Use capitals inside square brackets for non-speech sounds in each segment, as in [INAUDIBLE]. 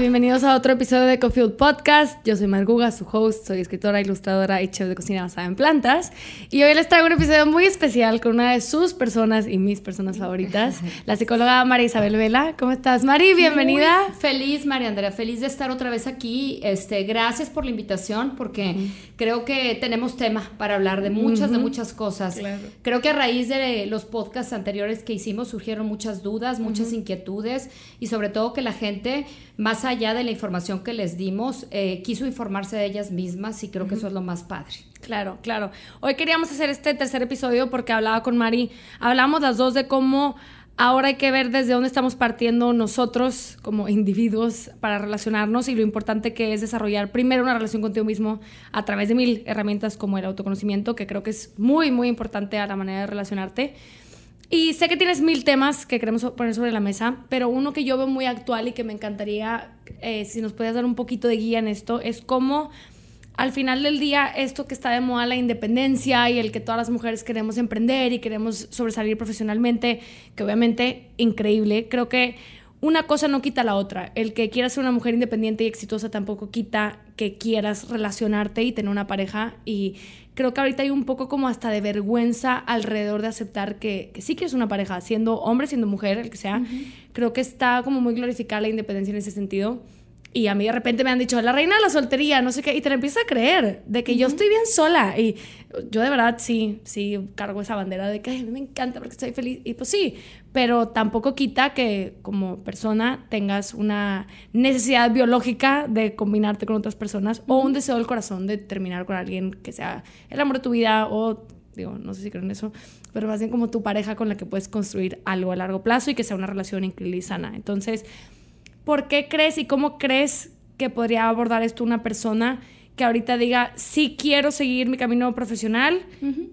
bienvenidos a otro episodio de Cofield Podcast. Yo soy Marguga, su host, soy escritora, ilustradora y chef de cocina basada en plantas. Y hoy les traigo un episodio muy especial con una de sus personas y mis personas favoritas, [LAUGHS] la psicóloga María Isabel Vela. ¿Cómo estás, Mari? Bienvenida. feliz, María Andrea, feliz de estar otra vez aquí. Este, gracias por la invitación porque creo que tenemos tema para hablar de muchas, de muchas cosas. Creo que a raíz de los podcasts anteriores que hicimos surgieron muchas dudas, muchas inquietudes y sobre todo que la gente más allá de la información que les dimos, eh, quiso informarse de ellas mismas y creo que eso es lo más padre. Claro, claro. Hoy queríamos hacer este tercer episodio porque hablaba con Mari, hablamos las dos de cómo ahora hay que ver desde dónde estamos partiendo nosotros como individuos para relacionarnos y lo importante que es desarrollar primero una relación contigo mismo a través de mil herramientas como el autoconocimiento, que creo que es muy, muy importante a la manera de relacionarte. Y sé que tienes mil temas que queremos poner sobre la mesa, pero uno que yo veo muy actual y que me encantaría, eh, si nos puedes dar un poquito de guía en esto, es cómo al final del día esto que está de moda, la independencia y el que todas las mujeres queremos emprender y queremos sobresalir profesionalmente, que obviamente increíble, creo que una cosa no quita la otra. El que quieras ser una mujer independiente y exitosa tampoco quita que quieras relacionarte y tener una pareja y creo que ahorita hay un poco como hasta de vergüenza alrededor de aceptar que, que sí que es una pareja, siendo hombre, siendo mujer, el que sea. Creo que está como muy glorificada la independencia en ese sentido. Y a mí de repente me han dicho, la reina de la soltería, no sé qué, y te la empiezas a creer de que yo estoy bien sola. Y yo de verdad sí, sí cargo esa bandera de que a mí me encanta porque estoy feliz. Y pues sí, pero tampoco quita que como persona tengas una necesidad biológica de combinarte con otras personas o un deseo del corazón de terminar con alguien que sea el amor de tu vida o, digo, no sé si creo en eso, pero más bien como tu pareja con la que puedes construir algo a largo plazo y que sea una relación increíble y sana. Entonces, ¿por qué crees y cómo crees que podría abordar esto una persona que ahorita diga, sí quiero seguir mi camino profesional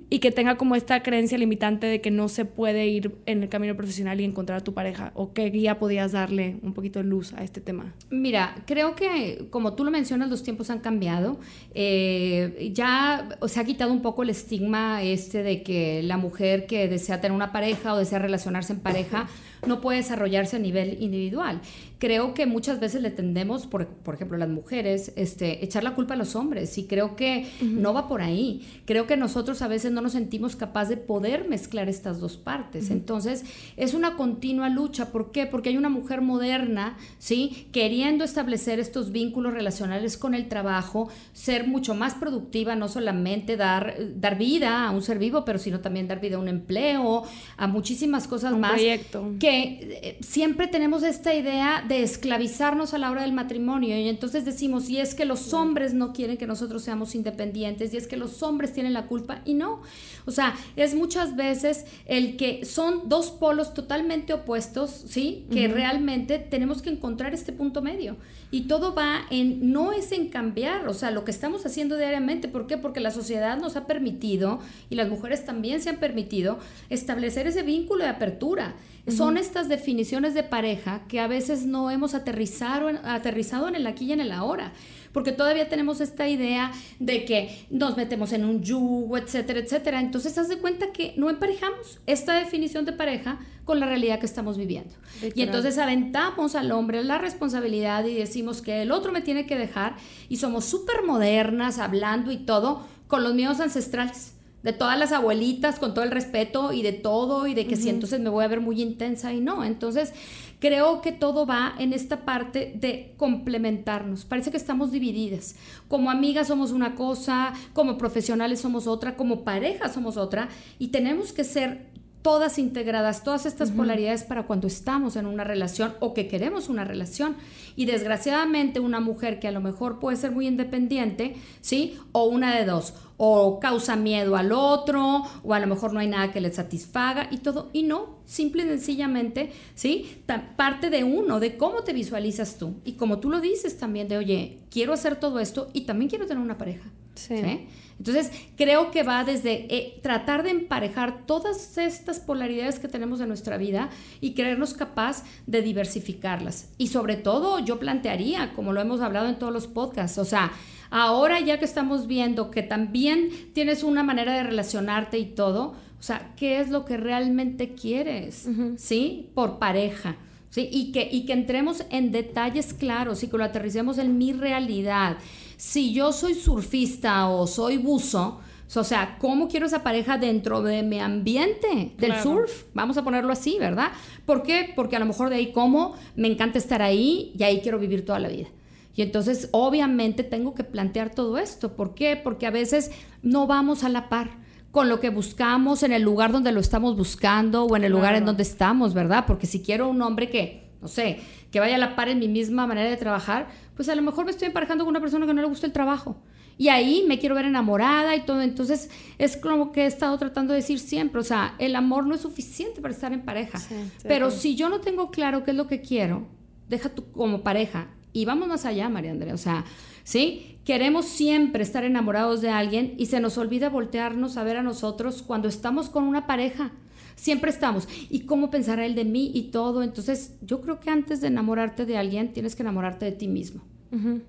y que tenga como esta creencia limitante de que no se puede ir en el camino profesional y encontrar a tu pareja? ¿O qué guía podías darle un poquito de luz a este tema? Mira, creo que como tú lo mencionas, los tiempos han cambiado. Eh, ya se ha quitado un poco el estigma este de que la mujer que desea tener una pareja o desea relacionarse en pareja [LAUGHS] no puede desarrollarse a nivel individual. Creo que muchas veces le tendemos, por, por ejemplo, las mujeres, este, echar la culpa a los hombres y creo que no va por ahí. Creo que nosotros a veces no nos sentimos capaces de poder mezclar estas dos partes. Entonces, es una continua lucha. ¿Por qué? Porque hay una mujer moderna, ¿sí? Queriendo establecer estos vínculos relacionales con el trabajo, ser mucho más productiva, no solamente dar, dar vida a un ser vivo, pero sino también dar vida a un empleo, a muchísimas cosas un más. Proyecto. Que eh, siempre tenemos esta idea de esclavizarnos a la hora del matrimonio y entonces decimos, y es que los hombres no quieren que nosotros seamos independientes, y es que los hombres tienen la culpa, y no. O sea, es muchas veces el que son dos polos totalmente opuestos, ¿sí? Que realmente tenemos que encontrar este punto medio. Y todo va en, no es en cambiar, o sea, lo que estamos haciendo diariamente. ¿Por qué? Porque la sociedad nos ha permitido, y las mujeres también se han permitido, establecer ese vínculo de apertura. Son estas definiciones de pareja que a veces no hemos aterrizado en, aterrizado en el aquí y en el ahora porque todavía tenemos esta idea de que nos metemos en un yugo, etcétera, etcétera. Entonces, haz de cuenta que no emparejamos esta definición de pareja con la realidad que estamos viviendo. Y entonces aventamos al hombre la responsabilidad y decimos que el otro me tiene que dejar y somos súper modernas hablando y todo con los miedos ancestrales de todas las abuelitas, con todo el respeto y de todo, y de que si entonces me voy a ver muy intensa y no. Entonces, creo que todo va en esta parte de complementarnos. Parece que estamos divididas. Como amigas somos una cosa, como profesionales somos otra, como pareja somos otra, y tenemos que ser todas integradas, todas estas polaridades para cuando estamos en una relación o que queremos una relación. Y desgraciadamente una mujer que a lo mejor puede ser muy independiente, ¿sí? O una de dos, o causa miedo al otro, o a lo mejor no hay nada que le satisfaga y todo, y no, simple y sencillamente, ¿sí? Parte de uno, de cómo te visualizas tú. Y como tú lo dices también, de, oye, quiero hacer todo esto y también quiero tener una pareja. ¿sí? Entonces, creo que va desde eh, tratar de emparejar todas estas polaridades que tenemos en nuestra vida y creernos capaz de diversificarlas. Y sobre todo, yo plantearía, como lo hemos hablado en todos los podcasts, o sea, ahora ya que estamos viendo que también tienes una manera de relacionarte y todo, o sea, ¿qué es lo que realmente quieres? ¿Sí? Por pareja. ¿sí? Y que, y que entremos en detalles claros y que lo aterricemos en mi realidad. Si yo soy surfista o soy buzo, o sea, ¿cómo quiero esa pareja dentro de mi ambiente del surf? Vamos a ponerlo así, ¿verdad? ¿Por qué? Porque a lo mejor de ahí como me encanta estar ahí y ahí quiero vivir toda la vida. Y entonces, obviamente, tengo que plantear todo esto. ¿Por qué? Porque a veces no vamos a la par con lo que buscamos en el lugar donde lo estamos buscando o en el lugar en donde estamos, ¿verdad? Porque si quiero un hombre que, no sé, que vaya a la par en mi misma manera de trabajar, pues a lo mejor me estoy emparejando con una persona que no le gusta el trabajo. Y ahí me quiero ver enamorada y todo. Entonces es como que he estado tratando de decir siempre, o sea, el amor no es suficiente para estar en pareja. Pero si yo no tengo claro qué es lo que quiero, deja tú como pareja. Y vamos más allá, María Andrea. O sea, ¿sí? Queremos siempre estar enamorados de alguien y se nos olvida voltearnos a ver a nosotros cuando estamos con una pareja. Siempre estamos. ¿Y cómo pensará él de mí y todo? Entonces, yo creo que antes de enamorarte de alguien, tienes que enamorarte de ti mismo.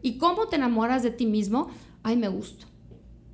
¿Y cómo te enamoras de ti mismo? Ay, me gusto.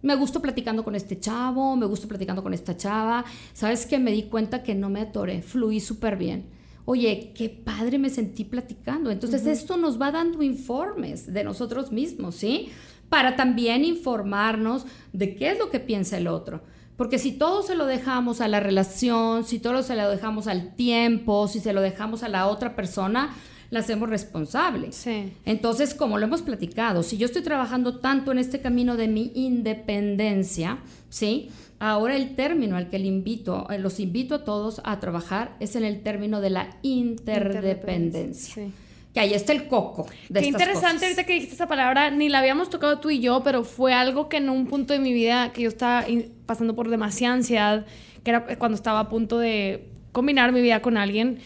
Me gusto platicando con este chavo, me gusto platicando con esta chava. ¿Sabes que Me di cuenta que no me atoré, fluí súper bien oye, qué padre me sentí platicando. Entonces, esto nos va dando informes de nosotros mismos, ¿sí? para también informarnos de qué es lo que piensa el otro. Porque si todo se lo dejamos a la relación, si todo se lo dejamos al tiempo, si se lo dejamos a la otra persona, la hacemos responsable. Sí. Entonces, como lo hemos platicado, si yo estoy trabajando tanto en este camino de mi independencia, ¿sí? Ahora el término al que le invito, eh, los invito a todos a trabajar es en el término de la interdependencia. Sí que ahí está el coco. De Qué interesante ahorita que dijiste esa palabra, ni la habíamos tocado tú y yo, pero fue algo que en un punto de mi vida que yo estaba pasando por demasiada ansiedad, que era cuando estaba a punto de combinar mi vida con alguien.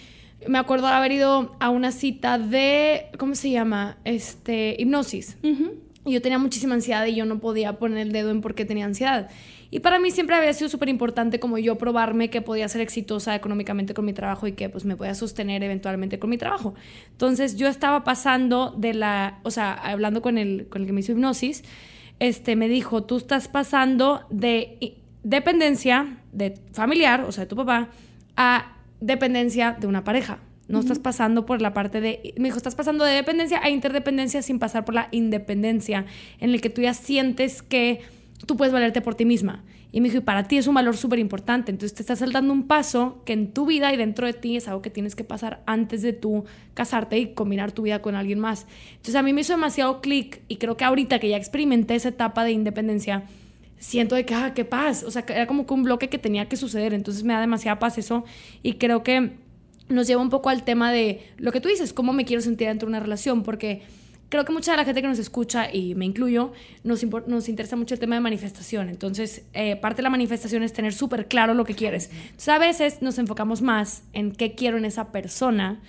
Me acuerdo de haber ido a una cita de, ¿cómo se llama? Este, hipnosis. Y yo tenía muchísima ansiedad y yo no podía poner el dedo en por qué tenía ansiedad. Y para mí siempre había sido súper importante como yo probarme que podía ser exitosa económicamente con mi trabajo y que pues me podía sostener eventualmente con mi trabajo. Entonces yo estaba pasando de la, o sea, hablando con el, con el que me hizo hipnosis, este, me dijo, tú estás pasando de dependencia de familiar, o sea, de tu papá, a dependencia de una pareja. No estás pasando por la parte de, me dijo, estás pasando de dependencia a interdependencia sin pasar por la independencia, en el que tú ya sientes que tú puedes valerte por ti misma. Y me dijo, y para ti es un valor súper importante. Entonces te estás saltando un paso que en tu vida y dentro de ti es algo que tienes que pasar antes de tú casarte y combinar tu vida con alguien más. Entonces a mí me hizo demasiado clic y creo que ahorita que ya experimenté esa etapa de independencia, siento de que, ah, qué paz. O sea, era como que un bloque que tenía que suceder. Entonces me da demasiada paz eso y creo que nos lleva un poco al tema de lo que tú dices, cómo me quiero sentir dentro de una relación, porque creo que mucha de la gente que nos escucha, y me incluyo, nos, nos interesa mucho el tema de manifestación. Entonces, eh, parte de la manifestación es tener súper claro lo que quieres. Entonces, a veces nos enfocamos más en qué quiero en esa persona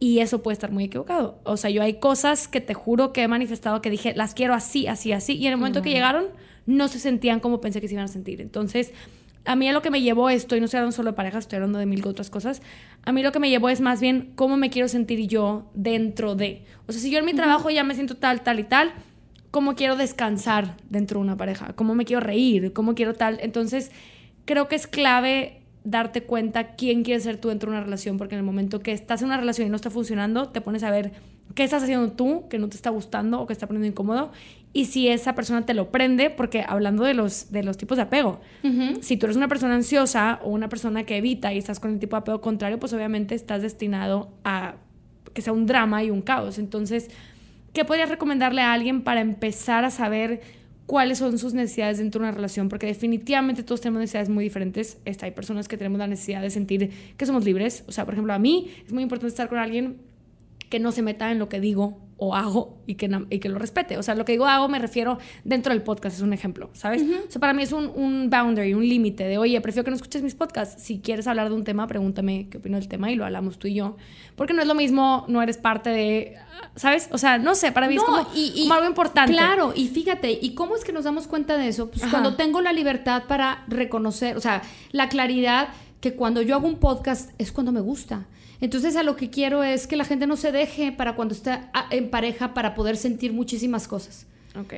y eso puede estar muy equivocado. O sea, yo hay cosas que te juro que he manifestado que dije, las quiero así, así, así, y en el momento que llegaron, no se sentían como pensé que se iban a sentir. Entonces, a mí lo que me llevó esto, y no estoy hablando solo de parejas, estoy hablando de mil otras cosas, a mí lo que me llevó es más bien cómo me quiero sentir yo dentro de. O sea, si yo en mi trabajo ya me siento tal, tal y tal, cómo quiero descansar dentro de una pareja, cómo me quiero reír, cómo quiero tal. Entonces, creo que es clave darte cuenta quién quieres ser tú dentro de una relación, porque en el momento que estás en una relación y no está funcionando, te pones a ver qué estás haciendo tú que no te está gustando o que está poniendo incómodo y si esa persona te lo prende, porque hablando de los, de los tipos de apego, si tú eres una persona ansiosa o una persona que evita y estás con el tipo de apego contrario, pues obviamente estás destinado a que sea un drama y un caos. Entonces, ¿qué podrías recomendarle a alguien para empezar a saber cuáles son sus necesidades dentro de una relación? Porque definitivamente todos tenemos necesidades muy diferentes. Está, hay personas que tenemos la necesidad de sentir que somos libres. O sea, por ejemplo, a mí es muy importante estar con alguien que no se meta en lo que digo o hago y que, y que lo respete. O sea, lo que digo hago me refiero dentro del podcast, es un ejemplo, ¿sabes? O sea, para mí es un, un boundary, un límite de, oye, prefiero que no escuches mis podcasts. Si quieres hablar de un tema, pregúntame qué opino del tema y lo hablamos tú y yo. Porque no es lo mismo, no eres parte de, ¿sabes? O sea, no sé, para mí es como, y, algo importante. Claro, y fíjate, ¿y cómo es que nos damos cuenta de eso? Pues cuando tengo la libertad para reconocer, o sea, la claridad que cuando yo hago un podcast es cuando me gusta entonces a lo que quiero es que la gente no se deje para cuando está ah, en pareja para poder sentir muchísimas cosas.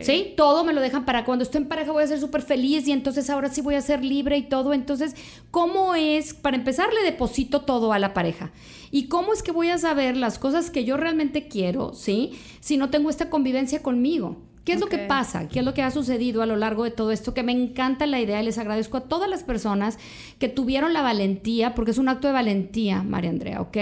¿Sí? Todo me lo dejan para cuando estoy en pareja voy a ser súper feliz y entonces ahora sí voy a ser libre y todo. Entonces, ¿cómo es? Para empezar, le deposito todo a la pareja. ¿Y cómo es que voy a saber las cosas que yo realmente quiero, ¿sí? Si no tengo esta convivencia conmigo. ¿Qué es lo que pasa? ¿Qué es lo que ha sucedido a lo largo de todo esto? Que me encanta la idea y les agradezco a todas las personas que tuvieron la valentía, porque es un acto de valentía, María Andrea, ¿ok?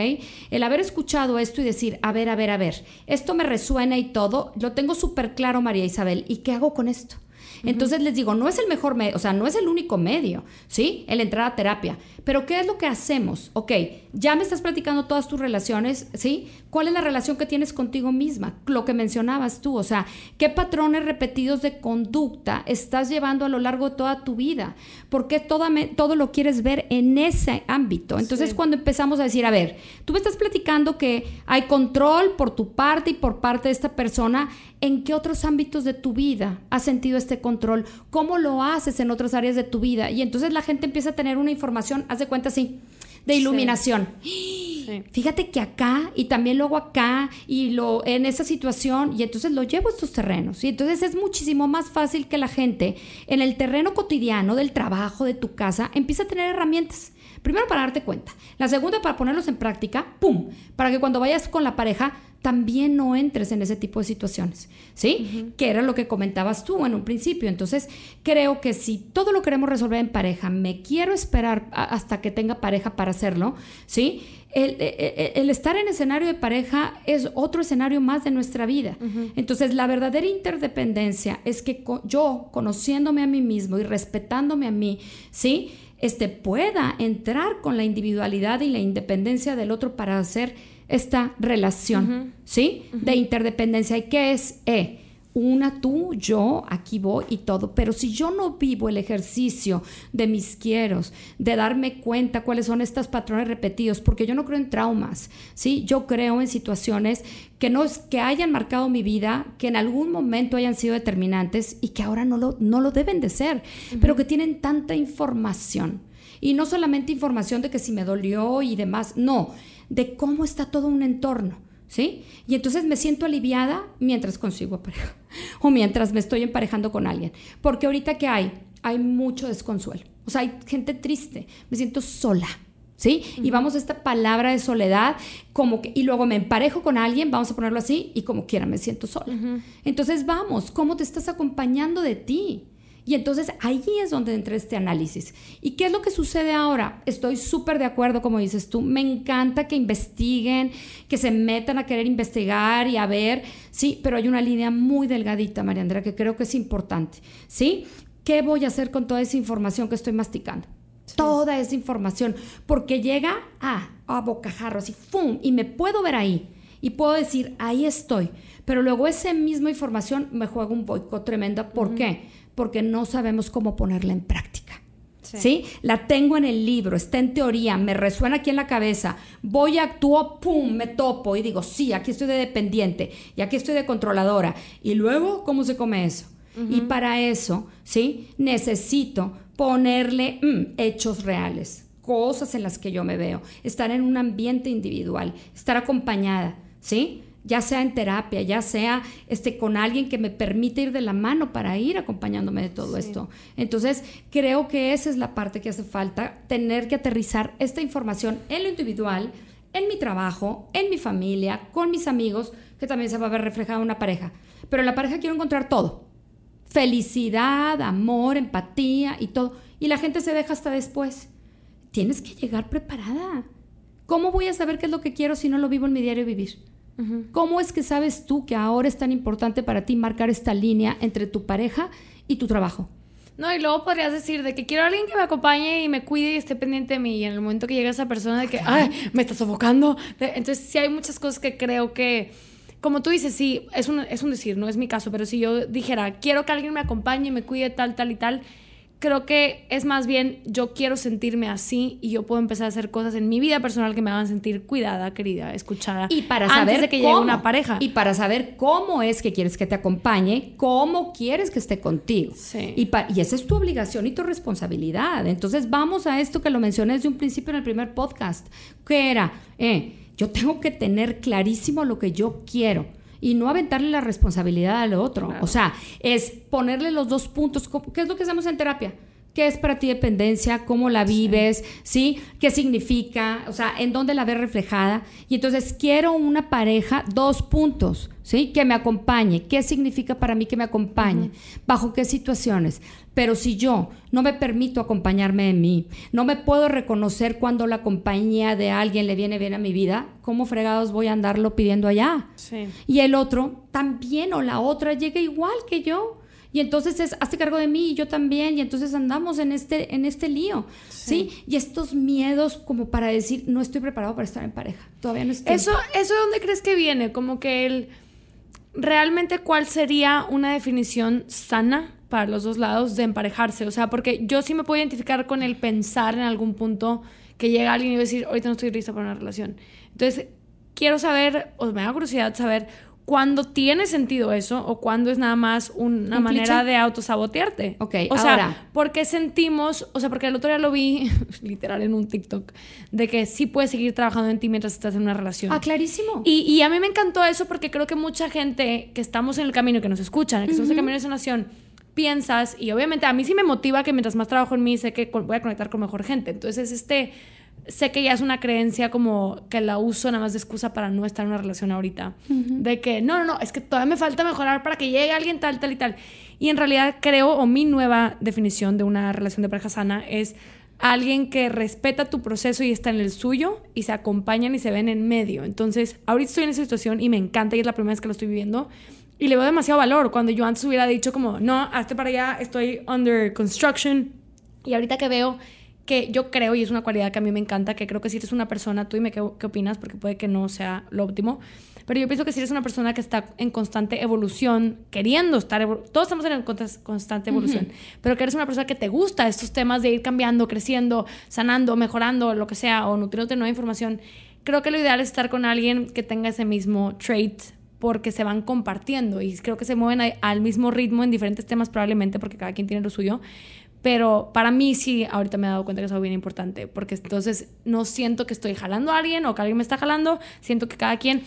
El haber escuchado esto y decir, a ver, a ver, a ver, esto me resuena y todo, lo tengo súper claro, María Isabel, ¿y qué hago con esto? Entonces les digo, no es el mejor medio, o sea, no es el único medio, ¿sí? El entrar a terapia. Pero ¿qué es lo que hacemos? Ok, ya me estás platicando todas tus relaciones, ¿sí? ¿Cuál es la relación que tienes contigo misma? Lo que mencionabas tú, o sea, ¿qué patrones repetidos de conducta estás llevando a lo largo de toda tu vida? ¿Por qué todo lo quieres ver en ese ámbito? Entonces, cuando empezamos a decir, a ver, tú me estás platicando que hay control por tu parte y por parte de esta persona, ¿en qué otros ámbitos de tu vida has sentido este control? ¿Cómo lo haces en otras áreas de tu vida? Y entonces la gente empieza a tener una información, haz de cuenta así, de iluminación. Fíjate que acá y también luego acá y lo en esa situación y entonces lo llevo a estos terrenos. Y entonces es muchísimo más fácil que la gente en el terreno cotidiano del trabajo, de tu casa, empiece a tener herramientas. Primero para darte cuenta. La segunda para ponerlos en práctica, ¡pum! Para que cuando vayas con la pareja también no entres en ese tipo de situaciones, ¿sí? Que era lo que comentabas tú en un principio. Entonces, creo que si todo lo queremos resolver en pareja, me quiero esperar hasta que tenga pareja para hacerlo, ¿sí? El, estar en escenario de pareja es otro escenario más de nuestra vida. Entonces, la verdadera interdependencia es que yo, conociéndome a mí mismo y respetándome a mí, ¿sí? Este pueda entrar con la individualidad y la independencia del otro para hacer esta relación, ¿sí? De interdependencia. ¿Y qué es? Eh, una tú, yo, aquí voy y todo. Pero si yo no vivo el ejercicio de mis quieros, de darme cuenta cuáles son estos patrones repetidos, porque yo no creo en traumas, ¿sí? Yo creo en situaciones que no es que hayan marcado mi vida, que en algún momento hayan sido determinantes y que ahora no lo, no lo deben de ser, pero que tienen tanta información. Y no solamente información de que si me dolió y demás, no de cómo está todo un entorno, ¿sí? Y entonces me siento aliviada mientras consigo pareja [LAUGHS] o mientras me estoy emparejando con alguien. Porque ahorita que hay, hay mucho desconsuelo. O sea, hay gente triste, me siento sola. ¿Sí? Y vamos a esta palabra de soledad, como que, y luego me emparejo con alguien, vamos a ponerlo así, y como quiera me siento sola. Entonces vamos, ¿cómo te estás acompañando de ti? Y entonces ahí es donde entra este análisis. ¿Y qué es lo que sucede ahora? Estoy súper de acuerdo, como dices tú. Me encanta que investiguen, que se metan a querer investigar y a ver. Sí, pero hay una línea muy delgadita, María Andrea, que creo que es importante. ¿Sí? ¿Qué voy a hacer con toda esa información que estoy masticando? Toda esa información. Porque llega a, a bocajarro, así, ¡fum! Y me puedo ver ahí. Y puedo decir, ahí estoy. Pero luego esa misma información me juega un boicot tremenda. ¿Por qué? Porque no sabemos cómo ponerla en práctica. Sí. La tengo en el libro, está en teoría, me resuena aquí en la cabeza, voy, actúo, pum, me topo y digo, sí, aquí estoy de dependiente y aquí estoy de controladora. Y luego, ¿cómo se come eso? Y para eso, ¿sí? Necesito ponerle mm, hechos reales, cosas en las que yo me veo, estar en un ambiente individual, estar acompañada, ¿sí? Ya sea en terapia, ya sea este, con alguien que me permite ir de la mano para ir acompañándome de todo esto. Entonces, creo que esa es la parte que hace falta, tener que aterrizar esta información en lo individual, en mi trabajo, en mi familia, con mis amigos, que también se va a ver reflejada en una pareja. Pero en la pareja quiero encontrar todo. Felicidad, amor, empatía y todo. Y la gente se deja hasta después. Tienes que llegar preparada. ¿Cómo voy a saber qué es lo que quiero si no lo vivo en mi diario vivir? ¿Cómo es que sabes tú que ahora es tan importante para ti marcar esta línea entre tu pareja y tu trabajo? No, y luego podrías decir de que quiero a alguien que me acompañe y me cuide y esté pendiente de mí. Y en el momento que llega esa persona de que, ay, me está sofocando. Entonces, sí hay muchas cosas que creo que, como tú dices, sí, es un, es un decir, no es mi caso, pero si yo dijera, quiero que alguien me acompañe y me cuide tal, tal y tal, creo que es más bien yo quiero sentirme así y yo puedo empezar a hacer cosas en mi vida personal que me hagan sentir cuidada, querida, escuchada. Y para saber de que llegue una pareja. Y para saber cómo es que quieres que te acompañe, cómo quieres que esté contigo. Sí. Y, y esa es tu obligación y tu responsabilidad. Entonces vamos a esto que lo mencioné desde un principio en el primer podcast, que era, eh, yo tengo que tener clarísimo lo que yo quiero y no aventarle la responsabilidad al otro. O sea, es ponerle los dos puntos. ¿Qué es lo que hacemos en terapia? ¿Qué es para ti dependencia? ¿Cómo la vives? ¿Sí? ¿Qué significa? O sea, ¿en dónde la ves reflejada? Y entonces quiero una pareja, dos puntos, ¿sí? Que me acompañe. ¿Qué significa para mí que me acompañe? ¿Bajo qué situaciones? Pero si yo no me permito acompañarme en mí, no me puedo reconocer cuando la compañía de alguien le viene bien a mi vida, ¿cómo fregados voy a andarlo pidiendo allá? Sí. Y el otro también o la otra llega igual que yo. Y entonces es, hazte cargo de mí y yo también, y entonces andamos en este, en este lío, sí. Y estos miedos como para decir, no estoy preparado para estar en pareja, todavía no estoy. ¿Eso, eso de dónde crees que viene? Como que el, realmente cuál sería una definición sana para los dos lados de emparejarse, o sea, porque yo sí me puedo identificar con el pensar en algún punto que llega alguien y va a decir, ahorita no estoy lista para una relación. Entonces, quiero saber, o me da curiosidad saber, cuando tiene sentido eso o cuando es nada más una manera de autosabotearte. Ok, o sea, porque sentimos, o sea, porque el otro día lo vi [LAUGHS] literal en un TikTok, de que sí puedes seguir trabajando en ti mientras estás en una relación. Ah, clarísimo. Y, y a mí me encantó eso porque creo que mucha gente que estamos en el camino, que nos escuchan, que estamos en el camino de sanación, piensas, y obviamente a mí sí me motiva que mientras más trabajo en mí, sé que voy a conectar con mejor gente. Entonces, este sé que ya es una creencia como que la uso nada más de excusa para no estar en una relación ahorita. De que, no, no, no, es que todavía me falta mejorar para que llegue alguien tal, tal y tal. Y en realidad creo, o mi nueva definición de una relación de pareja sana es alguien que respeta tu proceso y está en el suyo y se acompañan y se ven en medio. Entonces, ahorita estoy en esa situación y me encanta y es la primera vez que lo estoy viviendo. Y le veo demasiado valor cuando yo antes hubiera dicho como, no, hazte para allá, estoy under construction. Y ahorita que veo que yo creo, y es una cualidad que a mí me encanta, que creo que si eres una persona, tú dime qué, qué opinas, porque puede que no sea lo óptimo, pero yo pienso que si eres una persona que está en constante evolución, queriendo estar, todos estamos en constante evolución, pero que eres una persona que te gusta estos temas de ir cambiando, creciendo, sanando, mejorando, lo que sea, o nutriéndote nueva información, creo que lo ideal es estar con alguien que tenga ese mismo trait porque se van compartiendo y creo que se mueven al mismo ritmo en diferentes temas probablemente porque cada quien tiene lo suyo, pero para mí sí, ahorita me he dado cuenta que es algo bien importante, porque entonces no siento que estoy jalando a alguien o que alguien me está jalando, siento que cada quien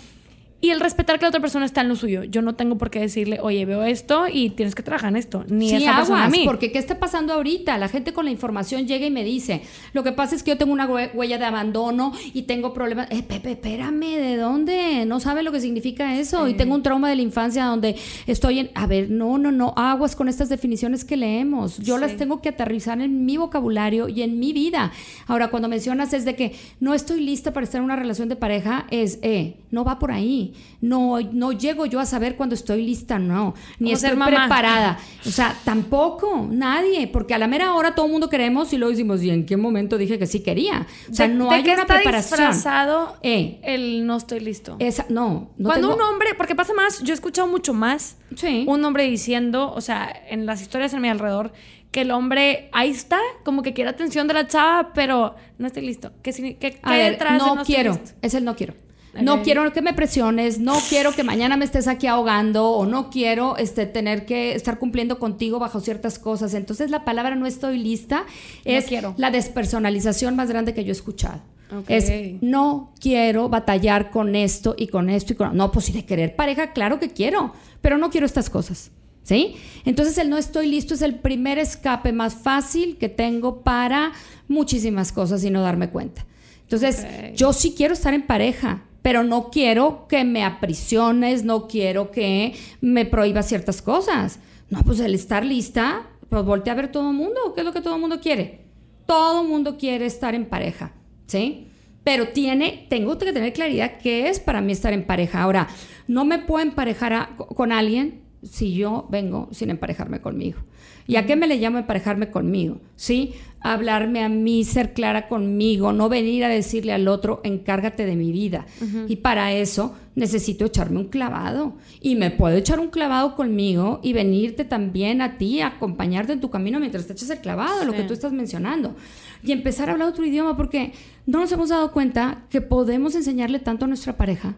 y el respetar que la otra persona está en lo suyo. Yo no tengo por qué decirle, oye, veo esto y tienes que trabajar en esto. Ni sí, esa persona a mí. porque ¿qué está pasando ahorita? La gente con la información llega y me dice, lo que pasa es que yo tengo una huella de abandono y tengo problemas. Eh, Pepe, espérame, ¿de dónde? No sabe lo que significa eso. Y tengo un trauma de la infancia donde estoy en... A ver, no, no, no, aguas con estas definiciones que leemos. Yo las tengo que aterrizar en mi vocabulario y en mi vida. Ahora, cuando mencionas es de que no estoy lista para estar en una relación de pareja, es, eh, no va por ahí. No, no llego yo a saber cuando estoy lista, no. Ni estoy preparada. O sea, tampoco, nadie. Porque a la mera hora todo el mundo queremos y luego decimos, ¿y en qué momento dije que sí quería? O sea, no hay una preparación. disfrazado eh, el no estoy listo. Esa, no, no Cuando un hombre, porque pasa más, yo he escuchado mucho más un hombre diciendo, o sea, en las historias en mi alrededor, que el hombre ahí está, como que quiere atención de la chava, pero no estoy listo. ¿Qué, qué, detrás no, no quiero? Es el no quiero. No quiero que me presiones, no quiero que mañana me estés aquí ahogando o no quiero este, tener que estar cumpliendo contigo bajo ciertas cosas. Entonces la palabra no estoy lista es la despersonalización más grande que yo he escuchado. Es no quiero batallar con esto y con esto y con... No, pues si de querer pareja, claro que quiero, pero no quiero estas cosas. ¿Sí? Entonces el no estoy listo es el primer escape más fácil que tengo para muchísimas cosas y no darme cuenta. Entonces, yo sí quiero estar en pareja, pero no quiero que me aprisiones, no quiero que me prohíba ciertas cosas. No, pues el estar lista, pues voltea a ver todo el mundo, ¿qué es lo que todo el mundo quiere? Todo el mundo quiere estar en pareja, ¿sí? Pero tiene, tengo que tener claridad qué es para mí estar en pareja. Ahora, no me puedo emparejar con alguien si yo vengo sin emparejarme conmigo. ¿Y a qué me le llamo emparejarme conmigo? ¿Sí? Hablarme a mí, ser clara conmigo, no venir a decirle al otro, encárgate de mi vida. Y para eso necesito echarme un clavado. Y me puedo echar un clavado conmigo y venirte también a ti, a acompañarte en tu camino mientras te echas el clavado, lo que tú estás mencionando. Y empezar a hablar otro idioma porque no nos hemos dado cuenta que podemos enseñarle tanto a nuestra pareja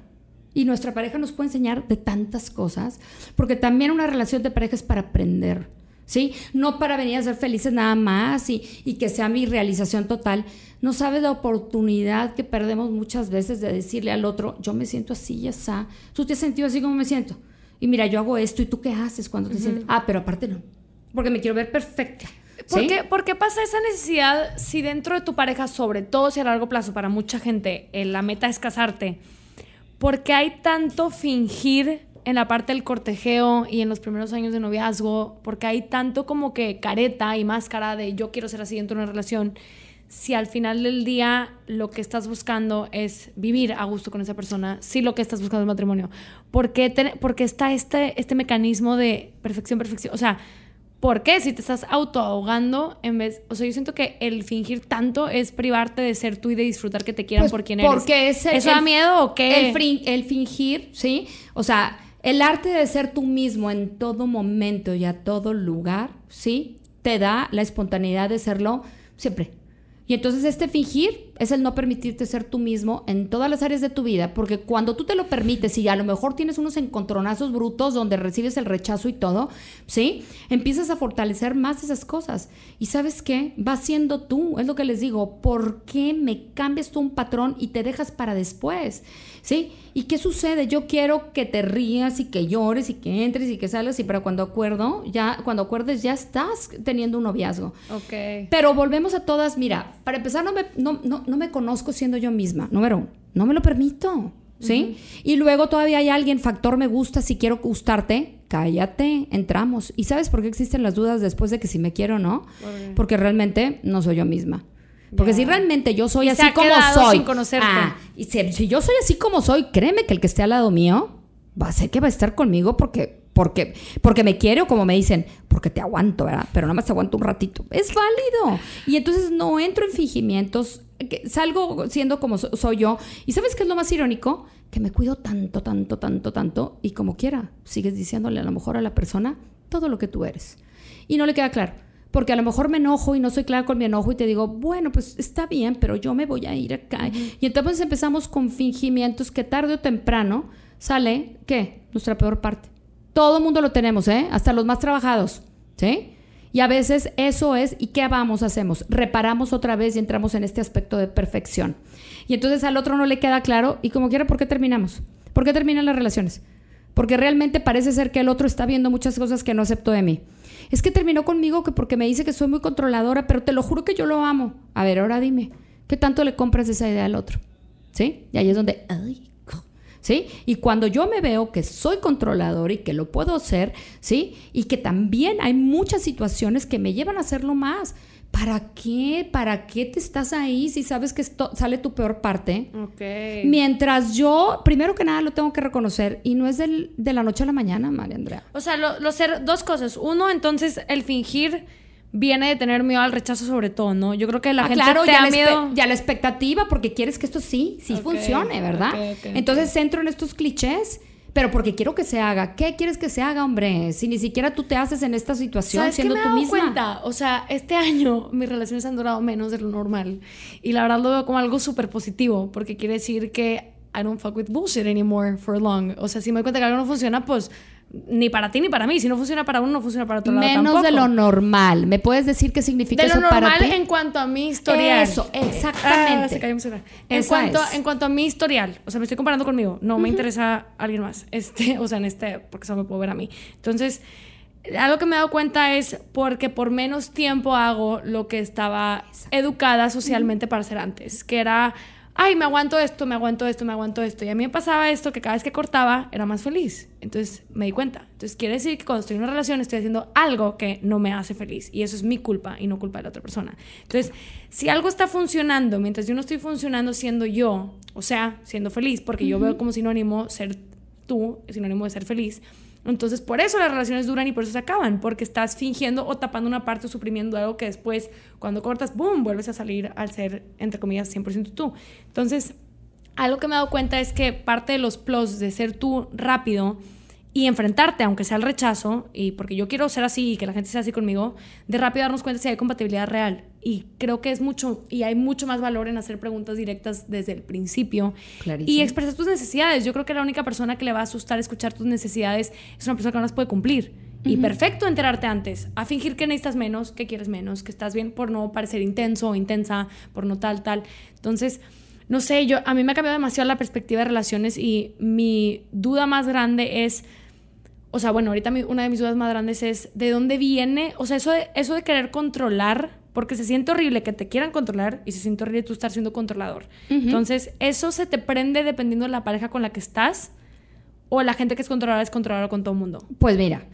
y nuestra pareja nos puede enseñar de tantas cosas, porque también una relación de pareja es para aprender. ¿sí? No para venir a ser felices nada más y, y que sea mi realización total. No sabes la oportunidad que perdemos muchas veces de decirle al otro, yo me siento así, ya está. Tú te has sentido así como me siento. Y mira, yo hago esto y tú qué haces cuando te sientes. Ah, pero aparte no. Porque me quiero ver perfecta. ¿Por, qué, ¿Por, qué, pasa esa necesidad si dentro de tu pareja, sobre todo si a largo plazo para mucha gente eh, la meta es casarte? ¿Por qué hay tanto fingir en la parte del cortejeo y en los primeros años de noviazgo? Porque hay tanto como que careta y máscara de yo quiero ser así dentro de una relación. Si al final del día lo que estás buscando es vivir a gusto con esa persona, si lo que estás buscando es matrimonio, ¿por qué, está este, este mecanismo de perfección, perfección? O sea, ¿Por qué? Si te estás autoahogando en vez... O sea, yo siento que el fingir tanto es privarte de ser tú y de disfrutar que te quieran pues por quien eres. Porque es ¿Eso da miedo o qué? El, el fingir, ¿sí? O sea, el arte de ser tú mismo en todo momento y a todo lugar, ¿sí? Te da la espontaneidad de serlo siempre. Y entonces este fingir es el no permitirte ser tú mismo en todas las áreas de tu vida, porque cuando tú te lo permites y a lo mejor tienes unos encontronazos brutos donde recibes el rechazo y todo, ¿sí? Empiezas a fortalecer más esas cosas. Y sabes qué? Vas siendo tú, es lo que les digo, ¿por qué me cambias tú un patrón y te dejas para después? ¿Sí? ¿Y qué sucede? Yo quiero que te rías y que llores y que entres y que salgas y para cuando acuerdo, ya cuando acuerdes ya estás teniendo un noviazgo. Ok. Pero volvemos a todas, mira, para empezar no me, no, no, me conozco siendo yo misma, número uno, no me lo permito. ¿Sí? Y luego todavía hay alguien, factor me gusta, si quiero gustarte, cállate, entramos. ¿Y sabes por qué existen las dudas después de que si me quiero o no? Porque realmente no soy yo misma. Porque si realmente yo soy así como soy. Sin conocerte. Ah, y si, yo soy así como soy, créeme que el que esté al lado mío va a ser que va a estar conmigo porque, porque, porque me quiere o como me dicen, porque te aguanto, ¿verdad? Pero nada más te aguanto un ratito. Es válido. Y entonces no entro en fingimientos, salgo siendo como soy yo. ¿Y sabes qué es lo más irónico? Que me cuido tanto, tanto, tanto, tanto. Y como quiera, sigues diciéndole a lo mejor a la persona todo lo que tú eres. Y no le queda claro porque a lo mejor me enojo y no soy clara con mi enojo y te digo, bueno, pues está bien, pero yo me voy a ir acá. Y entonces empezamos con fingimientos que tarde o temprano sale, ¿qué? Nuestra peor parte. Todo mundo lo tenemos, ¿eh? Hasta los más trabajados, ¿sí? Y a veces eso es, ¿y qué vamos, hacemos? Reparamos otra vez y entramos en este aspecto de perfección. Y entonces al otro no le queda claro, y como quiera, ¿por qué terminamos? ¿Por qué terminan las relaciones? Porque realmente parece ser que el otro está viendo muchas cosas que no aceptó de mí es que terminó conmigo que porque me dice que soy muy controladora, pero te lo juro que yo lo amo. A ver, ahora dime, ¿qué tanto le compras esa idea al otro? ¿Sí? Y ahí es donde, ¿sí? Y cuando yo me veo que soy controlador y que lo puedo hacer, ¿sí? Y que también hay muchas situaciones que me llevan a hacerlo más. ¿Para qué? ¿Para qué te estás ahí si sabes que esto sale tu peor parte? Ok. Mientras yo, primero que nada, lo tengo que reconocer y no es del, de la noche a la mañana, María Andrea. O sea, lo, ser dos cosas. Uno, entonces, el fingir viene de tener miedo al rechazo sobre todo, ¿no? Yo creo que la ah, gente claro, te ya da miedo. Ya la expectativa porque quieres que esto sí, sí funcione, ¿verdad? entonces centro en estos clichés pero porque quiero que se haga. ¿Qué quieres que se haga, hombre? Si ni siquiera tú te haces en esta situación siendo tú misma. cuenta? O sea, este año mis relaciones han durado menos de lo normal. Y la verdad lo veo como algo súper positivo, porque quiere decir que I don't fuck with bullshit anymore for long. O sea, si me doy cuenta que algo no funciona, pues ni para ti ni para mí. Si no funciona para uno, no funciona para otro lado Menos de lo normal. ¿Me puedes decir qué significa eso para ti? en cuanto a mi historial. Eso, exactamente. Ah, se cayó en, cuanto, en cuanto a mi historial, o sea, me estoy comparando conmigo. No me interesa alguien más. Este, [LAUGHS] o sea, en este, porque solo me puedo ver a mí. Entonces, algo que me he dado cuenta es porque por menos tiempo hago lo que estaba educada socialmente para hacer antes, que era ay, me aguanto esto, me aguanto esto, me aguanto esto. Y a mí me pasaba esto que cada vez que cortaba era más feliz. Entonces me di cuenta. Entonces quiere decir que cuando estoy en una relación estoy haciendo algo que no me hace feliz. Y eso es mi culpa y no culpa de la otra persona. Entonces, si algo está funcionando mientras yo no estoy funcionando siendo yo, o sea, siendo feliz, porque yo veo como sinónimo ser tú, sinónimo de ser feliz, entonces, por eso las relaciones duran y por eso se acaban, porque estás fingiendo o tapando una parte o suprimiendo algo que después, cuando cortas, ¡boom!, vuelves a salir al ser, entre comillas, 100% tú. Entonces, algo que me he dado cuenta es que parte de los plus de ser tú rápido y enfrentarte, aunque sea el rechazo, y porque yo quiero ser así y que la gente sea así conmigo, de rápido darnos cuenta si hay compatibilidad real. Y creo que es mucho, y hay mucho más valor en hacer preguntas directas desde el principio y expresar tus necesidades. Yo creo que la única persona que le va a asustar escuchar tus necesidades es una persona que no las puede cumplir. Y perfecto enterarte antes, a fingir que necesitas menos, que quieres menos, que estás bien por no parecer intenso o intensa, por no tal, tal. Entonces, no sé, yo, a mí me ha cambiado demasiado la perspectiva de relaciones y mi duda más grande es, o sea, bueno, ahorita una de mis dudas más grandes es, ¿de dónde viene? O sea, eso de, eso de querer controlar, porque se siente horrible que te quieran controlar y se siente horrible tú estar siendo controlador. Entonces, eso se te prende dependiendo de la pareja con la que estás o la gente que es controladora es controladora con todo el mundo. Pues mira,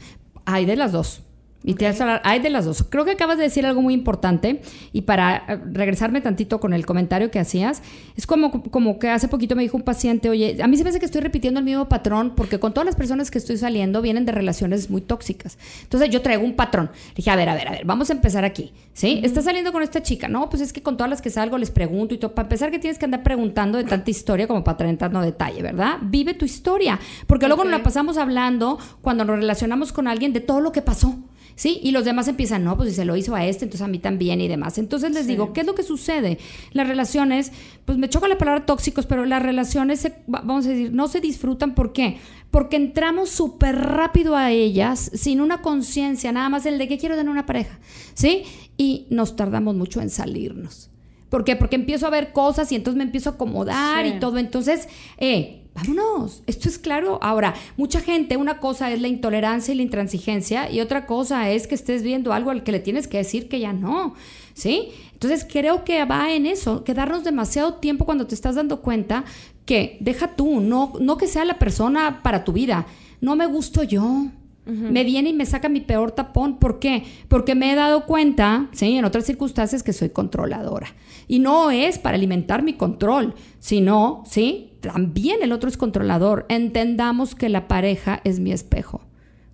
hay de las dos. Y te vas a hablar, hay de las dos. Creo que acabas de decir algo muy importante y para eh, regresarme tantito con el comentario que hacías, es como, como que hace poquito me dijo un paciente, oye, a mí se me hace que estoy repitiendo el mismo patrón porque con todas las personas que estoy saliendo vienen de relaciones muy tóxicas. Entonces yo traigo un patrón. Le dije, a ver, a ver, a ver, vamos a empezar aquí. ¿Sí? Estás saliendo con esta chica. No, pues es que con todas las que salgo les pregunto y todo. Para empezar que tienes que andar preguntando de tanta historia como para entrando detalle, ¿verdad? Vive tu historia. Porque luego nos la pasamos hablando cuando nos relacionamos con alguien de todo lo que pasó. ¿Sí? Y los demás empiezan, no, pues si se lo hizo a este, entonces a mí también y demás. Entonces les digo, ¿qué es lo que sucede? Las relaciones, pues me choca la palabra tóxicos, pero las relaciones, vamos a decir, no se disfrutan. ¿Por qué? Porque entramos súper rápido a ellas sin una conciencia, nada más el de que quiero tener una pareja, ¿sí? Y nos tardamos mucho en salirnos. ¿Por qué? Porque empiezo a ver cosas y entonces me empiezo a acomodar y todo. Entonces, eh, vámonos. Esto es claro. Ahora, mucha gente, una cosa es la intolerancia y la intransigencia y otra cosa es que estés viendo algo al que le tienes que decir que ya no. ¿Sí? Entonces creo que va en eso, quedarnos demasiado tiempo cuando te estás dando cuenta que deja tú, no, no que sea la persona para tu vida. No me gusto yo. Me viene y me saca mi peor tapón. ¿Por qué? Porque me he dado cuenta, ¿sí? En otras circunstancias que soy controladora. Y no es para alimentar mi control, sino, ¿sí? También el otro es controlador. Entendamos que la pareja es mi espejo.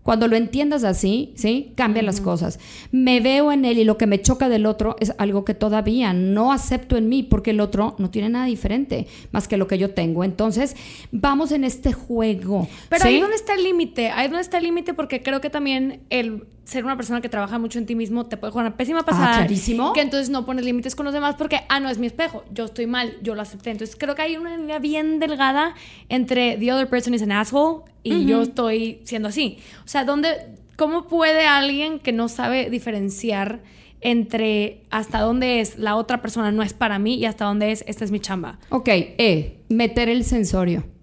Cuando lo entiendas así, ¿sí? Cambian las cosas. Me veo en él y lo que me choca del otro es algo que todavía no acepto en mí porque el otro no tiene nada diferente más que lo que yo tengo. Entonces, vamos en este juego. Pero ahí donde está el límite, ahí donde está el límite porque creo que también el ser una persona que trabaja mucho en ti mismo te puede jugar una pésima ah, pasada. Ah, clarísimo. Que entonces no pones límites con los demás porque, ah, no, es mi espejo, yo estoy mal, yo lo acepté. Entonces creo que hay una línea bien delgada entre the other person is an asshole y yo estoy siendo así. O sea, ¿dónde, ¿cómo puede alguien que no sabe diferenciar entre hasta dónde es la otra persona no es para mí y hasta dónde es esta es mi chamba? Ok, eh, meter el sensorio.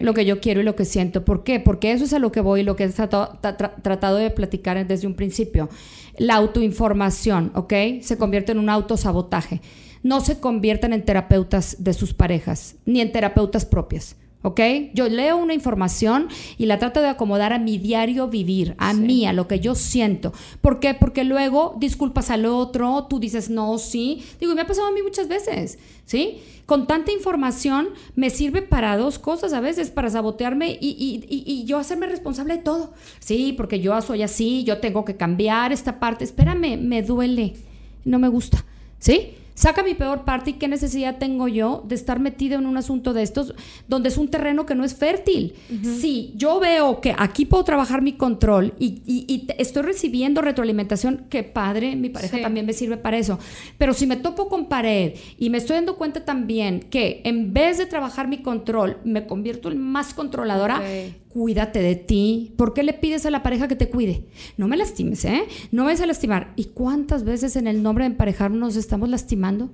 Lo que yo quiero y lo que siento. ¿Por qué? Porque eso es a lo que voy y lo que he tratado, de platicar desde un principio. La autoinformación, ¿ok? Se convierte en un autosabotaje. No se convierten en terapeutas de sus parejas, ni en terapeutas propias. ¿Ok? Yo leo una información y la trato de acomodar a mi diario vivir, a mí, a lo que yo siento. ¿Por qué? Porque luego disculpas al otro, tú dices no, sí. Digo, y me ha pasado a mí muchas veces, ¿sí? Con tanta información me sirve para dos cosas a veces, para sabotearme y, y yo hacerme responsable de todo. Sí, porque yo soy así, yo tengo que cambiar esta parte. Espérame, me duele, no me gusta, ¿sí? Saca mi peor parte y qué necesidad tengo yo de estar metido en un asunto de estos donde es un terreno que no es fértil. Si yo veo que aquí puedo trabajar mi control y, estoy recibiendo retroalimentación, que padre, mi pareja también me sirve para eso. Pero si me topo con pared y me estoy dando cuenta también que en vez de trabajar mi control, me convierto en más controladora, cuídate de ti. ¿Por qué le pides a la pareja que te cuide? No me lastimes, ¿eh? No me vas a lastimar. ¿Y cuántas veces en el nombre de emparejarnos nos estamos lastimando?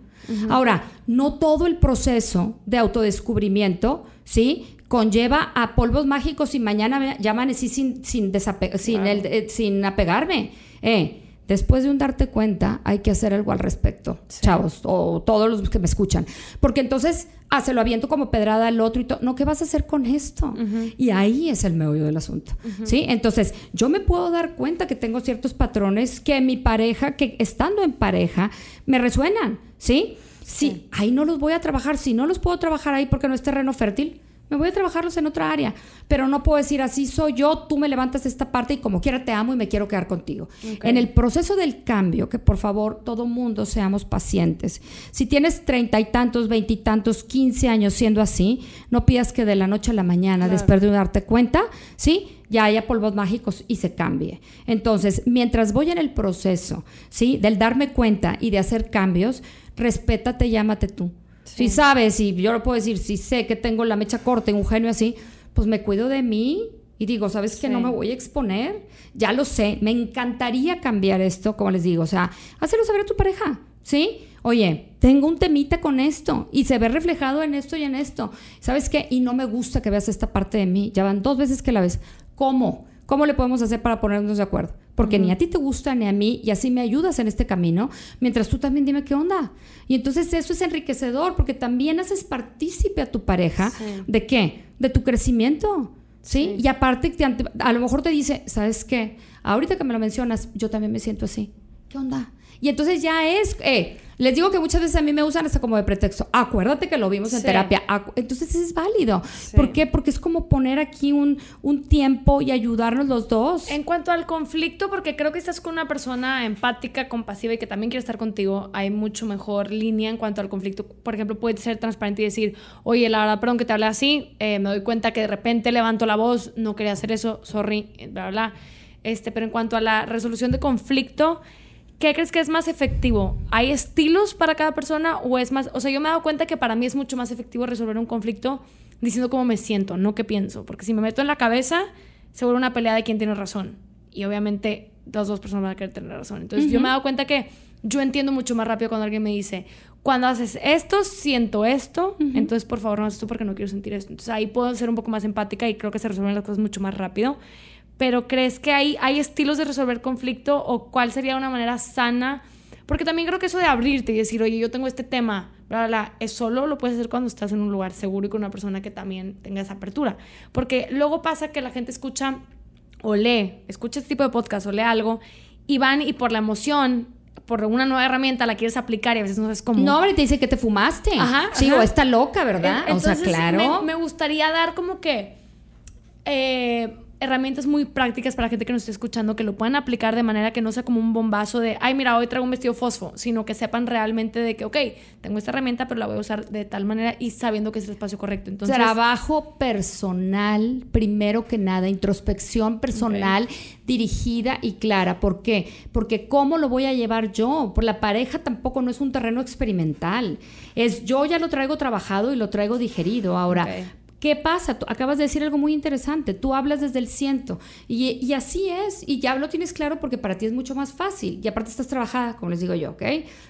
Ahora, no todo el proceso de autodescubrimiento, ¿sí? Conlleva a polvos mágicos y mañana ya amanecí sin, sin, sin, el, eh, sin apegarme. Eh, después de un darte cuenta, hay que hacer algo al respecto, chavos, o todos los que me escuchan. Porque entonces ah, se lo aviento como pedrada al otro y todo. No, ¿qué vas a hacer con esto? Y ahí es el meollo del asunto. ¿Sí? Entonces, yo me puedo dar cuenta que tengo ciertos patrones que mi pareja, que estando en pareja, me resuenan. ¿Sí? Sí, sí. ahí no los voy a trabajar. Si no los puedo trabajar ahí porque no es terreno fértil, me voy a trabajarlos en otra área, pero no puedo decir así soy yo, tú me levantas esta parte y como quiera te amo y me quiero quedar contigo. En el proceso del cambio, que por favor todo mundo seamos pacientes. Si tienes treinta y tantos, veintitantos, quince años siendo así, no pidas que de la noche a la mañana, después de darte cuenta, ¿sí? ya haya polvos mágicos y se cambie. Entonces, mientras voy en el proceso, ¿sí? Del darme cuenta y de hacer cambios, respétate, llámate tú. Si sabes, y yo lo puedo decir, si sé que tengo la mecha corta y un genio así, pues me cuido de mí Y digo, ¿sabes qué? No me voy a exponer. Ya lo sé. Me encantaría cambiar esto, como les digo. O sea, hacerlo saber a tu pareja. ¿Sí? Oye, tengo un temita con esto y se ve reflejado en esto y en esto. ¿Sabes qué? Y no me gusta que veas esta parte de mí. Ya van dos veces que la ves. ¿Cómo? ¿Cómo le podemos hacer para ponernos de acuerdo? Porque ni a ti te gusta ni a mí y así me ayudas en este camino, mientras tú también dime qué onda. Y entonces eso es enriquecedor porque también haces partícipe a tu pareja de qué? De tu crecimiento. ¿Sí? Y aparte, a lo mejor te dice, ¿sabes qué? Ahorita que me lo mencionas, yo también me siento así. ¿Qué onda? Y entonces ya es, eh, les digo que muchas veces a mí me usan hasta como de pretexto. Acuérdate que lo vimos en terapia. Entonces es válido. ¿Por qué? Porque es como poner aquí un, un tiempo y ayudarnos los dos. En cuanto al conflicto, porque creo que estás con una persona empática, compasiva y que también quiere estar contigo, hay mucho mejor línea en cuanto al conflicto. Por ejemplo, puedes ser transparente y decir, oye, la verdad, perdón que te hable así, eh, me doy cuenta que de repente levanto la voz, no quería hacer eso, sorry, bla, bla, bla. Este, pero en cuanto a la resolución de conflicto, ¿qué crees que es más efectivo? ¿Hay estilos para cada persona o es más, o sea, yo me he dado cuenta que para mí es mucho más efectivo resolver un conflicto diciendo cómo me siento, no qué pienso, porque si me meto en la cabeza se vuelve una pelea de quién tiene razón y obviamente las dos personas van a querer tener razón. Entonces yo me he dado cuenta que yo entiendo mucho más rápido cuando alguien me dice, cuando haces esto, siento esto, entonces por favor no haces esto porque no quiero sentir esto. Entonces ahí puedo ser un poco más empática y creo que se resuelven las cosas mucho más rápido pero ¿crees que hay, hay estilos de resolver conflicto o cuál sería una manera sana? Porque también creo que eso de abrirte y decir, oye, yo tengo este tema, bla, bla, es solo lo puedes hacer cuando estás en un lugar seguro y con una persona que también tenga esa apertura. Porque luego pasa que la gente escucha o lee, escucha este tipo de podcast o lee algo y van y por la emoción por una nueva herramienta la quieres aplicar y a veces no es como... No, hombre, te dice que te fumaste. Ajá. Sí, o está loca, ¿verdad? o sea, claro. Me, me, gustaría dar como que... Eh, herramientas muy prácticas para la gente que nos esté escuchando que lo puedan aplicar de manera que no sea como un bombazo de, ay, mira, hoy traigo un vestido fosfo, sino que sepan realmente de que, ok, tengo esta herramienta, pero la voy a usar de tal manera y sabiendo que es el espacio correcto. Entonces, Trabajo personal, primero que nada, introspección personal dirigida y clara. ¿Por qué? Porque ¿cómo lo voy a llevar yo? Por la pareja tampoco no es un terreno experimental. Es yo ya lo traigo trabajado y lo traigo digerido. Ahora, ¿Qué pasa? Tú acabas de decir algo muy interesante. Tú hablas desde el ciento. Y, así es. Y ya lo tienes claro porque para ti es mucho más fácil. Y aparte estás trabajada, como les digo yo, ¿ok?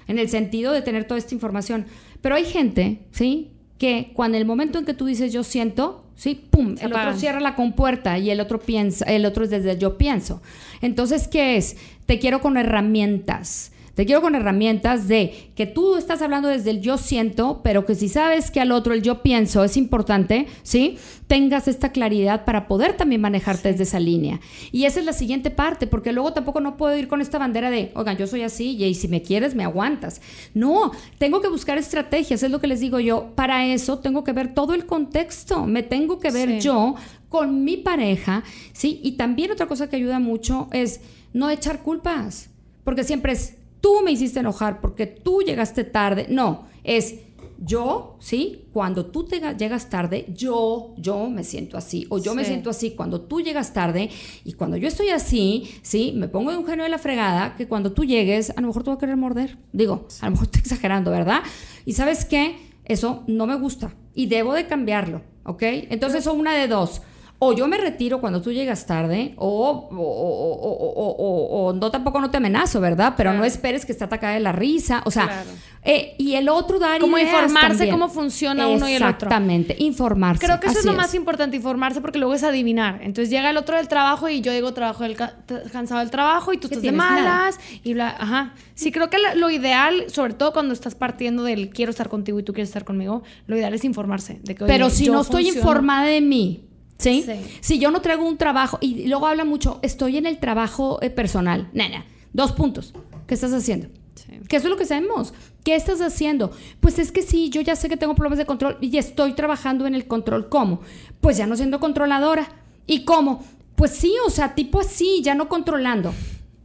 En el sentido de tener toda esta información. Pero hay gente, ¿sí? Que cuando el momento en que tú dices yo siento, ¿sí? ¡Pum! el otro cierra la compuerta y el otro piensa, el otro es desde yo pienso. Entonces, ¿qué es? Te quiero con herramientas te quiero con herramientas de que tú estás hablando desde el yo siento, pero que si sabes que al otro el yo pienso es importante, ¿sí? Tengas esta claridad para poder también manejarte desde esa línea. Y esa es la siguiente parte, porque luego tampoco no puedo ir con esta bandera de, oigan, yo soy así y si me quieres, me aguantas. No, tengo que buscar estrategias, es lo que les digo yo. Para eso tengo que ver todo el contexto, me tengo que ver yo con mi pareja, ¿sí? Y también otra cosa que ayuda mucho es no echar culpas, porque siempre es, tú me hiciste enojar porque tú llegaste tarde. No, es yo, ¿sí? Cuando tú te llegas tarde, yo, yo me siento así. O yo me siento así cuando tú llegas tarde. Y cuando yo estoy así, ¿sí? Me pongo de un genio de la fregada que cuando tú llegues, a lo mejor tú vas a querer morder. Digo, a lo mejor estoy exagerando, ¿verdad? Y sabes qué? Eso no me gusta. Y debo de cambiarlo, ¿ok? Entonces son una de dos o yo me retiro cuando tú llegas tarde, o, o, no tampoco no te amenazo, ¿verdad? Pero no esperes que esté atacada de la risa. O sea, eh, y el otro dar Como informarse cómo funciona uno y el otro. Exactamente, informarse. Creo que eso es lo más importante, informarse, porque luego es adivinar. Entonces llega el otro del trabajo y yo llego trabajo del cansado del trabajo y tú estás de malas y bla. Ajá. Sí, creo que lo ideal, sobre todo cuando estás partiendo del quiero estar contigo y tú quieres estar conmigo, lo ideal es informarse. De que, Pero si no estoy informada de mí, ¿Sí? Si yo no traigo un trabajo, y luego habla mucho, estoy en el trabajo eh, personal. Nena, dos puntos. ¿Qué estás haciendo? Sí. ¿Qué es lo que sabemos? ¿Qué estás haciendo? Pues es que sí, yo ya sé que tengo problemas de control y estoy trabajando en el control. ¿Cómo? Pues ya no siendo controladora. ¿Y cómo? Pues sí, o sea, tipo así, ya no controlando.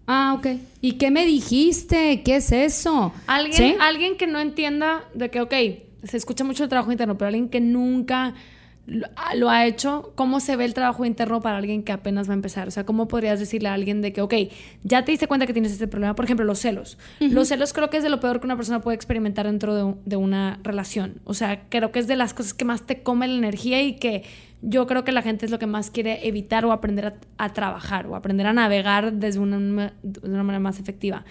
Ah, ok. ¿Y qué me dijiste? ¿Qué es eso? Alguien, alguien que no entienda de que, ok, se escucha mucho el trabajo interno, pero alguien que nunca lo, ha hecho, ¿cómo se ve el trabajo interno para alguien que apenas va a empezar? O sea, ¿cómo podrías decirle a alguien de que, ok, ya te diste cuenta que tienes este problema? Por ejemplo, los celos. Los celos creo que es de lo peor que una persona puede experimentar dentro de, una relación. O sea, creo que es de las cosas que más te come la energía y que yo creo que la gente es lo que más quiere evitar o aprender a, trabajar o aprender a navegar desde una, de una manera más efectiva.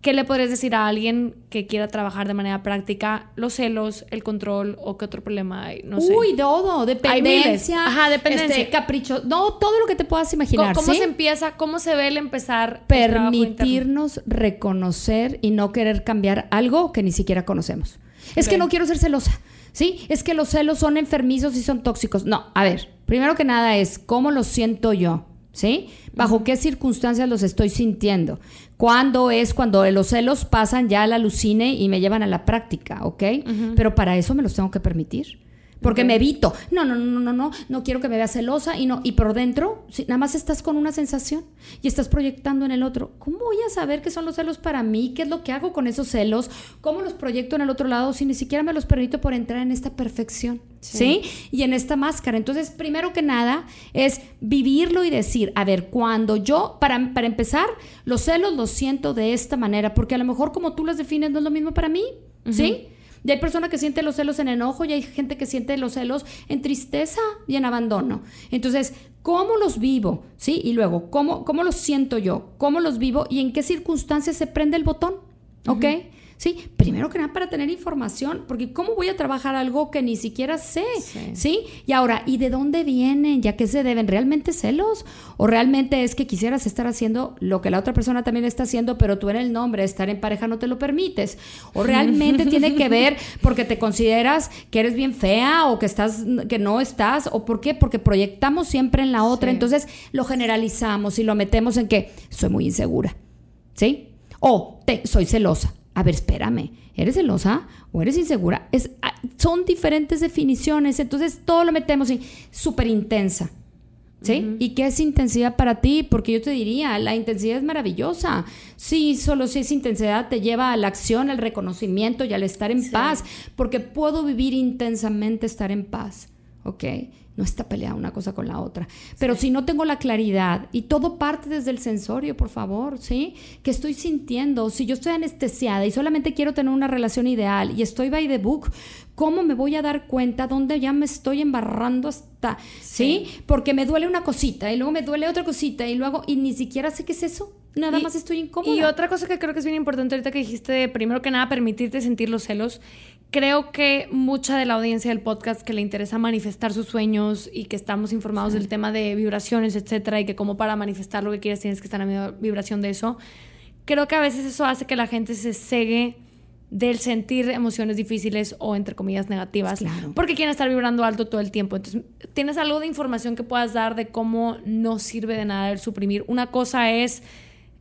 ¿Qué le podrías decir a alguien que quiera trabajar de manera práctica los celos, el control o qué otro problema hay? No sé. Uy, todo, dependencia. Ajá, dependencia. Este, capricho, no, todo lo que te puedas imaginar. ¿Cómo, se empieza? ¿Cómo se ve el empezar? Permitirnos reconocer y no querer cambiar algo que ni siquiera conocemos. Es que no quiero ser celosa. ¿Sí? Es que los celos son enfermizos y son tóxicos. No, a ver, primero que nada es cómo lo siento yo. ¿Sí? ¿Bajo qué circunstancias los estoy sintiendo? ¿Cuándo es cuando los celos pasan ya a la alucine y me llevan a la práctica, ok? Pero para eso me los tengo que permitir. Porque me evito. No, no, no, no, no, no quiero que me veas celosa y no. Y por dentro, nada más estás con una sensación y estás proyectando en el otro. ¿Cómo voy a saber qué son los celos para mí? ¿Qué es lo que hago con esos celos? ¿Cómo los proyecto en el otro lado si ni siquiera me los permito por entrar en esta perfección? Sí. Y en esta máscara. Entonces, primero que nada, es vivirlo y decir, a ver, cuando yo, para, para empezar, los celos los siento de esta manera, porque a lo mejor como tú los defines no es lo mismo para mí. ¿Sí? Y hay personas que sienten los celos en enojo y hay gente que siente los celos en tristeza y en abandono. Entonces, ¿cómo los vivo? ¿Sí? Y luego, ¿cómo, cómo los siento yo? ¿Cómo los vivo? ¿Y en qué circunstancias se prende el botón? ¿Ok? ¿Sí? Primero que nada para tener información, porque ¿cómo voy a trabajar algo que ni siquiera sé? Sí. Y ahora, ¿y de dónde vienen? ¿Ya que se deben? ¿Realmente celos? ¿O realmente es que quisieras estar haciendo lo que la otra persona también está haciendo, pero tú en el nombre, estar en pareja no te lo permites? ¿O realmente [LAUGHS] tiene que ver porque te consideras que eres bien fea o que estás que no estás o por qué? Porque proyectamos siempre en la otra, entonces lo generalizamos y lo metemos en que soy muy insegura. ¿Sí? O te, soy celosa a ver, espérame, ¿eres celosa o eres insegura? Es, ah, son diferentes definiciones, entonces todo lo metemos en súper intensa. ¿Sí? ¿Y qué es intensidad para ti? Porque yo te diría, la intensidad es maravillosa. Sí, solo si es intensidad te lleva a la acción, al reconocimiento y al estar en paz, porque puedo vivir intensamente estar en paz. ¿Ok? No está peleada una cosa con la otra. Pero si no tengo la claridad y todo parte desde el sensorio, por favor, ¿sí? Que estoy sintiendo? Si yo estoy anestesiada y solamente quiero tener una relación ideal y estoy by the book, ¿cómo me voy a dar cuenta dónde ya me estoy embarrando hasta, ¿sí? Porque me duele una cosita y luego me duele otra cosita y luego, y ni siquiera sé qué es eso. Nada más estoy incómoda. Y otra cosa que creo que es bien importante ahorita que dijiste, primero que nada, permitirte sentir los celos creo que mucha de la audiencia del podcast que le interesa manifestar sus sueños y que estamos informados del tema de vibraciones, etcétera, y que como para manifestar lo que quieres tienes que estar en la vibración de eso, creo que a veces eso hace que la gente se cegue del sentir emociones difíciles o entre comillas negativas, porque quieren estar vibrando alto todo el tiempo. Entonces, tienes algo de información que puedas dar de cómo no sirve de nada el suprimir. Una cosa es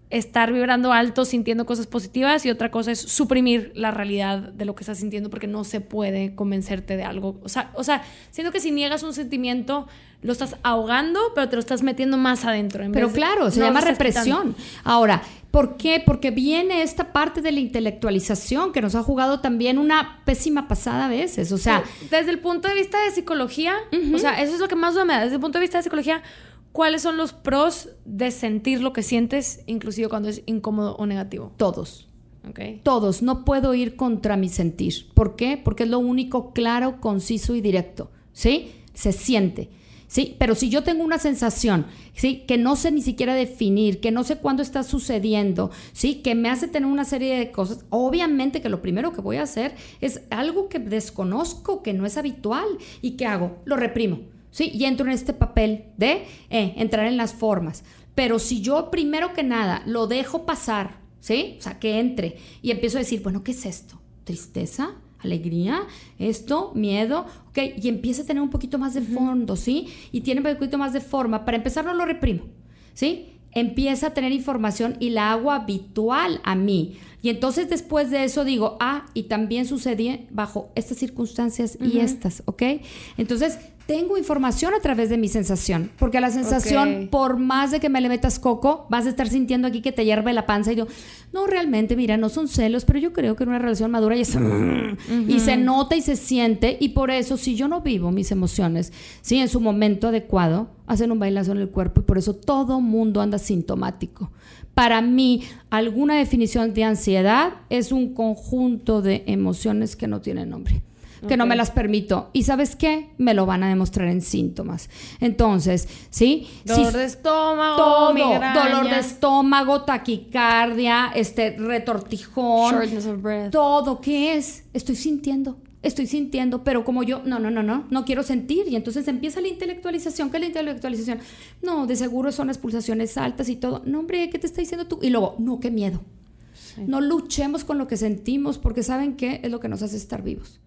estar vibrando alto sintiendo cosas positivas y otra cosa es suprimir la realidad de lo que estás sintiendo porque no se puede convencerte de algo. O sea, o sea siento que si niegas un sentimiento lo estás ahogando, pero te lo estás metiendo más adentro. pero claro, se llama represión. Ahora, ¿por qué? Porque viene esta parte de la intelectualización que nos ha jugado también una pésima pasada a veces. O sea, desde el punto de vista de psicología, o sea, eso es lo que más me da. Desde el punto de vista de psicología, ¿cuáles son los pros de sentir lo que sientes, inclusive cuando es incómodo o negativo? Todos. Okay. Todos. No puedo ir contra mi sentir. ¿Por qué? Porque es lo único claro, conciso y directo. ¿Sí? Se siente. ¿Sí? Pero si yo tengo una sensación, ¿sí? Que no sé ni siquiera definir, que no sé cuándo está sucediendo, ¿sí? Que me hace tener una serie de cosas, obviamente que lo primero que voy a hacer es algo que desconozco, que no es habitual. ¿Y qué hago? Lo reprimo. ¿Sí? Y entro en este papel de eh, entrar en las formas. Pero si yo primero que nada lo dejo pasar, ¿sí? O sea, que entre y empiezo a decir, bueno, ¿qué es esto? ¿Tristeza? alegría, esto, miedo, ok, y empieza a tener un poquito más de fondo, ¿sí? Y tiene un poquito más de forma. Para empezar, no lo reprimo, ¿sí? Empieza a tener información y la hago habitual a mí. Y entonces después de eso digo, ah, y también sucedía bajo estas circunstancias y estas, ¿ok? Entonces tengo información a través de mi sensación, porque la sensación, por más de que me le metas coco, vas a estar sintiendo aquí que te hierve la panza y yo, no, realmente, mira, no son celos, pero yo creo que en una relación madura y, es, [LAUGHS] y se nota y se siente, y por eso, si yo no vivo mis emociones, sí, en su momento adecuado, hacen un bailazo en el cuerpo y por eso todo mundo anda sintomático. Para mí, alguna definición de ansiedad es un conjunto de emociones que no tienen nombre que no me las permito. ¿Y sabes qué? Me lo van a demostrar en síntomas. Entonces, ¿sí? Dolor de estómago, todo, dolor de estómago, taquicardia, este retortijón, Shortness of breath. todo, ¿qué es? Estoy sintiendo. Estoy sintiendo, pero como yo, no, no, no, no, no quiero sentir. Y entonces empieza la intelectualización. ¿Qué es la intelectualización? No, de seguro son las pulsaciones altas y todo. No, hombre, ¿qué te está diciendo tú? Y luego, no, qué miedo. No luchemos con lo que sentimos, porque ¿saben qué? Es lo que nos hace estar vivos.